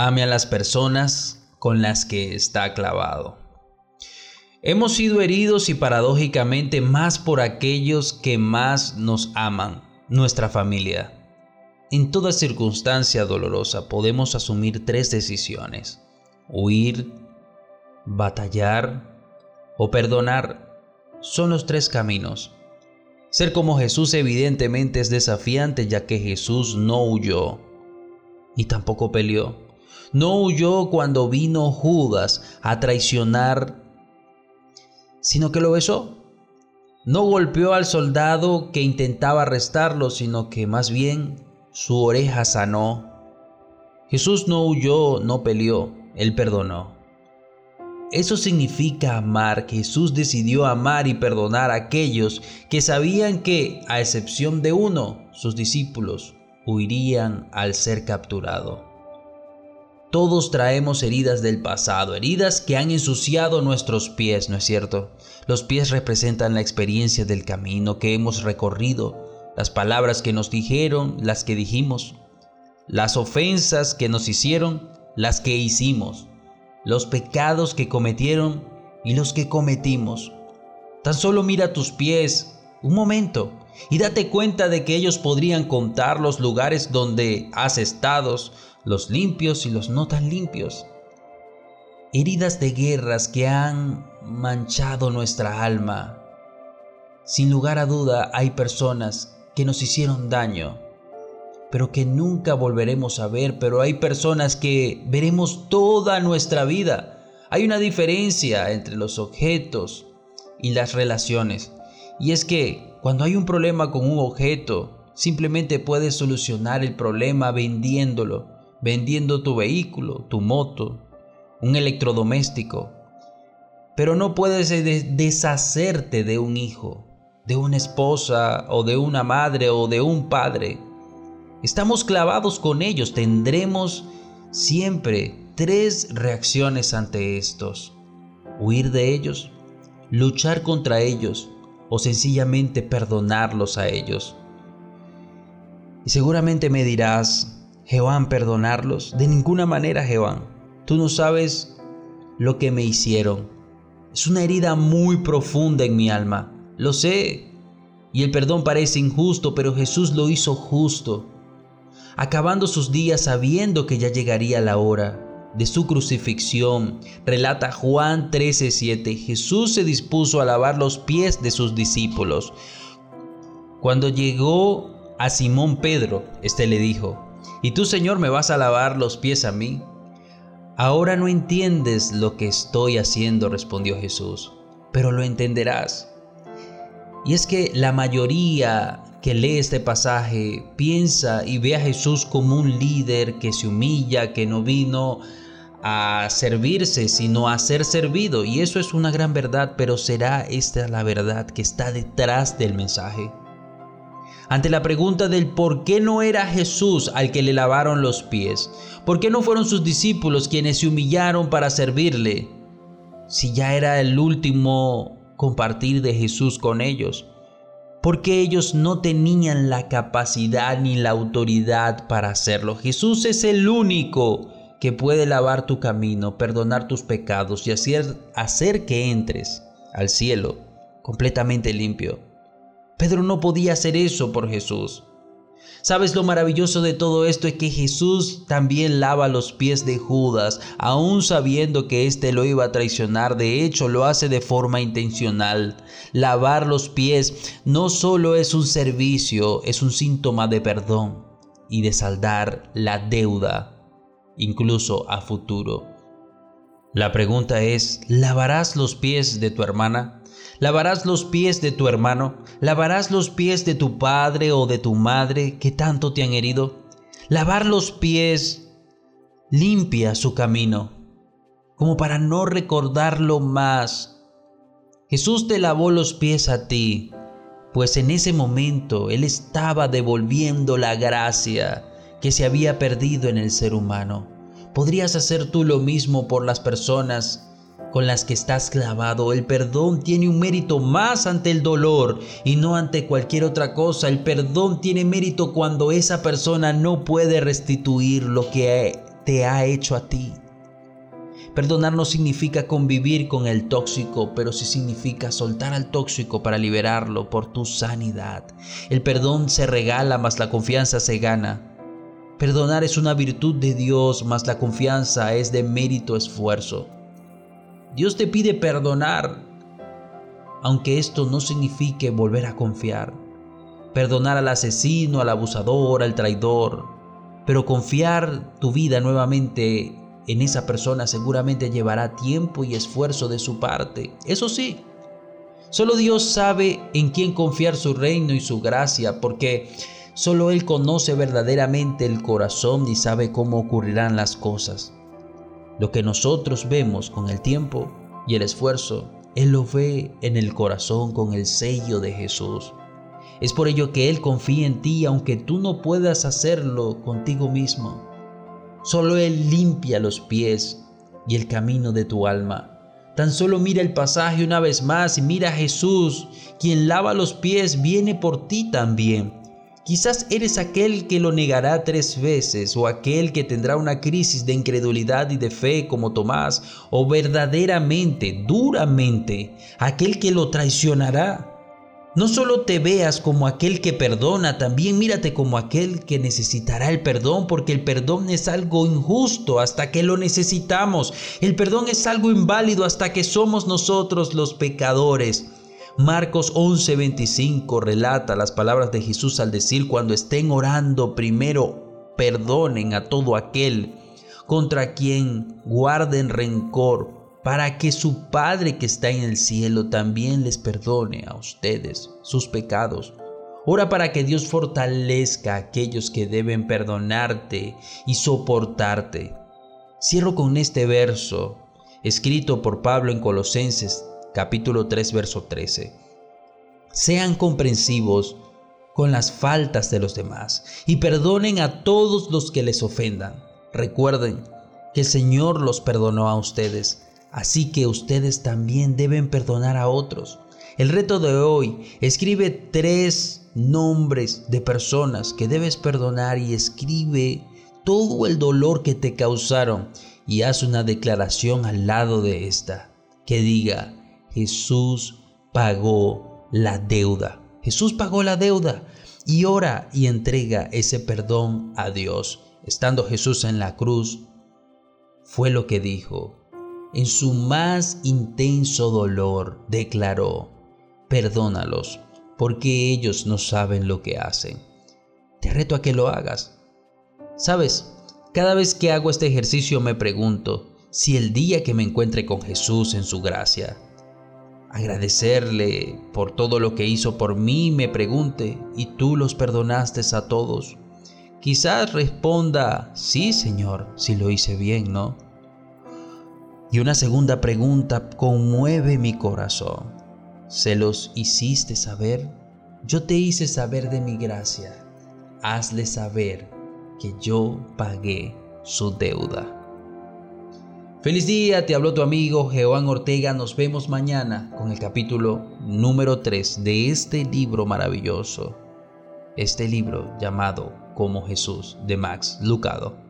Ame a las personas con las que está clavado. Hemos sido heridos y paradójicamente más por aquellos que más nos aman, nuestra familia. En toda circunstancia dolorosa podemos asumir tres decisiones. Huir, batallar o perdonar son los tres caminos. Ser como Jesús evidentemente es desafiante ya que Jesús no huyó y tampoco peleó. No huyó cuando vino Judas a traicionar, sino que lo besó. No golpeó al soldado que intentaba arrestarlo, sino que más bien su oreja sanó. Jesús no huyó, no peleó, él perdonó. Eso significa amar. Jesús decidió amar y perdonar a aquellos que sabían que, a excepción de uno, sus discípulos, huirían al ser capturado. Todos traemos heridas del pasado, heridas que han ensuciado nuestros pies, ¿no es cierto? Los pies representan la experiencia del camino que hemos recorrido, las palabras que nos dijeron, las que dijimos, las ofensas que nos hicieron, las que hicimos, los pecados que cometieron y los que cometimos. Tan solo mira tus pies un momento y date cuenta de que ellos podrían contar los lugares donde has estado, los limpios y los no tan limpios. Heridas de guerras que han manchado nuestra alma. Sin lugar a duda hay personas que nos hicieron daño, pero que nunca volveremos a ver, pero hay personas que veremos toda nuestra vida. Hay una diferencia entre los objetos y las relaciones. Y es que cuando hay un problema con un objeto, simplemente puedes solucionar el problema vendiéndolo vendiendo tu vehículo, tu moto, un electrodoméstico. Pero no puedes deshacerte de un hijo, de una esposa o de una madre o de un padre. Estamos clavados con ellos. Tendremos siempre tres reacciones ante estos. Huir de ellos, luchar contra ellos o sencillamente perdonarlos a ellos. Y seguramente me dirás, Jehová perdonarlos? De ninguna manera, Jehová. Tú no sabes lo que me hicieron. Es una herida muy profunda en mi alma. Lo sé. Y el perdón parece injusto, pero Jesús lo hizo justo. Acabando sus días sabiendo que ya llegaría la hora de su crucifixión, relata Juan 13:7, Jesús se dispuso a lavar los pies de sus discípulos. Cuando llegó a Simón Pedro, este le dijo, ¿Y tú, Señor, me vas a lavar los pies a mí? Ahora no entiendes lo que estoy haciendo, respondió Jesús, pero lo entenderás. Y es que la mayoría que lee este pasaje piensa y ve a Jesús como un líder que se humilla, que no vino a servirse, sino a ser servido. Y eso es una gran verdad, pero ¿será esta la verdad que está detrás del mensaje? Ante la pregunta del por qué no era Jesús al que le lavaron los pies, por qué no fueron sus discípulos quienes se humillaron para servirle, si ya era el último compartir de Jesús con ellos, porque ellos no tenían la capacidad ni la autoridad para hacerlo. Jesús es el único que puede lavar tu camino, perdonar tus pecados y hacer, hacer que entres al cielo completamente limpio. Pedro no podía hacer eso por Jesús. ¿Sabes lo maravilloso de todo esto? Es que Jesús también lava los pies de Judas, aún sabiendo que éste lo iba a traicionar. De hecho, lo hace de forma intencional. Lavar los pies no solo es un servicio, es un síntoma de perdón y de saldar la deuda, incluso a futuro. La pregunta es, ¿lavarás los pies de tu hermana? Lavarás los pies de tu hermano, lavarás los pies de tu padre o de tu madre que tanto te han herido. Lavar los pies limpia su camino, como para no recordarlo más. Jesús te lavó los pies a ti, pues en ese momento Él estaba devolviendo la gracia que se había perdido en el ser humano. ¿Podrías hacer tú lo mismo por las personas con las que estás clavado. El perdón tiene un mérito más ante el dolor y no ante cualquier otra cosa. El perdón tiene mérito cuando esa persona no puede restituir lo que te ha hecho a ti. Perdonar no significa convivir con el tóxico, pero sí significa soltar al tóxico para liberarlo por tu sanidad. El perdón se regala, mas la confianza se gana. Perdonar es una virtud de Dios, mas la confianza es de mérito esfuerzo. Dios te pide perdonar, aunque esto no signifique volver a confiar. Perdonar al asesino, al abusador, al traidor, pero confiar tu vida nuevamente en esa persona seguramente llevará tiempo y esfuerzo de su parte. Eso sí, solo Dios sabe en quién confiar su reino y su gracia, porque solo Él conoce verdaderamente el corazón y sabe cómo ocurrirán las cosas. Lo que nosotros vemos con el tiempo y el esfuerzo, Él lo ve en el corazón con el sello de Jesús. Es por ello que Él confía en ti aunque tú no puedas hacerlo contigo mismo. Solo Él limpia los pies y el camino de tu alma. Tan solo mira el pasaje una vez más y mira a Jesús, quien lava los pies, viene por ti también. Quizás eres aquel que lo negará tres veces o aquel que tendrá una crisis de incredulidad y de fe como Tomás o verdaderamente, duramente, aquel que lo traicionará. No solo te veas como aquel que perdona, también mírate como aquel que necesitará el perdón, porque el perdón es algo injusto hasta que lo necesitamos. El perdón es algo inválido hasta que somos nosotros los pecadores. Marcos 11:25 relata las palabras de Jesús al decir, cuando estén orando, primero perdonen a todo aquel contra quien guarden rencor para que su Padre que está en el cielo también les perdone a ustedes sus pecados. Ora para que Dios fortalezca a aquellos que deben perdonarte y soportarte. Cierro con este verso, escrito por Pablo en Colosenses capítulo 3, verso 13. Sean comprensivos con las faltas de los demás y perdonen a todos los que les ofendan. Recuerden que el Señor los perdonó a ustedes Así que ustedes también deben perdonar a otros. El reto de hoy, escribe tres nombres de personas que debes perdonar y escribe todo el dolor que te causaron y haz una declaración al lado de esta que diga, Jesús pagó la deuda. Jesús pagó la deuda y ora y entrega ese perdón a Dios. Estando Jesús en la cruz, fue lo que dijo, en su más intenso dolor, declaró, perdónalos, porque ellos no saben lo que hacen. Te reto a que lo hagas. Sabes, cada vez que hago este ejercicio me pregunto si el día que me encuentre con Jesús en su gracia, agradecerle por todo lo que hizo por mí, me pregunte, ¿y tú los perdonaste a todos? Quizás responda, sí, Señor, si lo hice bien, ¿no? Y una segunda pregunta conmueve mi corazón. ¿Se los hiciste saber? Yo te hice saber de mi gracia. Hazle saber que yo pagué su deuda. Feliz día, te habló tu amigo Jehová Ortega. Nos vemos mañana con el capítulo número 3 de este libro maravilloso. Este libro llamado Como Jesús de Max Lucado.